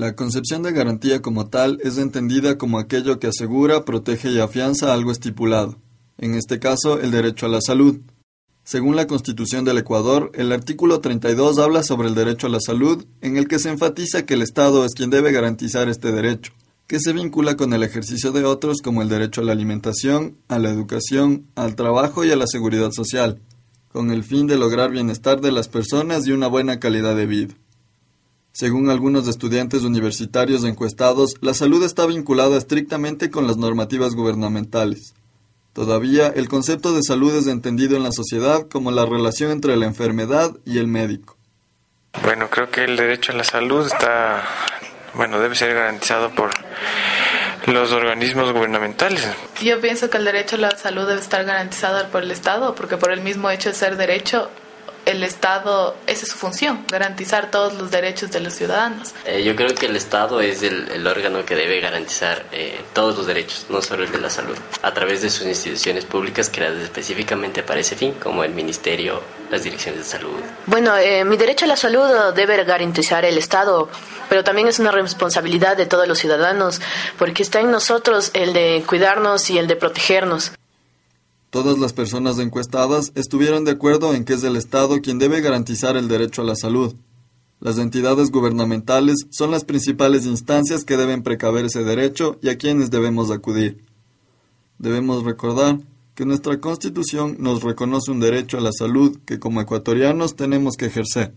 La concepción de garantía como tal es entendida como aquello que asegura, protege y afianza algo estipulado, en este caso el derecho a la salud. Según la Constitución del Ecuador, el artículo 32 habla sobre el derecho a la salud, en el que se enfatiza que el Estado es quien debe garantizar este derecho, que se vincula con el ejercicio de otros como el derecho a la alimentación, a la educación, al trabajo y a la seguridad social, con el fin de lograr bienestar de las personas y una buena calidad de vida. Según algunos estudiantes universitarios encuestados, la salud está vinculada estrictamente con las normativas gubernamentales. Todavía, el concepto de salud es entendido en la sociedad como la relación entre la enfermedad y el médico. Bueno, creo que el derecho a la salud está, bueno, debe ser garantizado por los organismos gubernamentales. Yo pienso que el derecho a la salud debe estar garantizado por el Estado, porque por el mismo hecho de ser derecho, el Estado, esa es su función, garantizar todos los derechos de los ciudadanos. Eh, yo creo que el Estado es el, órgano que debe garantizar eh, todos los derechos, no solo el de la salud, a través de sus instituciones públicas creadas específicamente para ese fin, como el Ministerio, las direcciones de salud. Bueno, eh, mi derecho a la salud debe garantizar el Estado, pero también es una responsabilidad de todos los ciudadanos, porque está en nosotros el de cuidarnos y el de protegernos. Todas las personas encuestadas estuvieron de acuerdo en que es el Estado quien debe garantizar el derecho a la salud. Las entidades gubernamentales son las principales instancias que deben precaver ese derecho y a quienes debemos acudir. Debemos recordar que nuestra Constitución nos reconoce un derecho a la salud que como ecuatorianos tenemos que ejercer.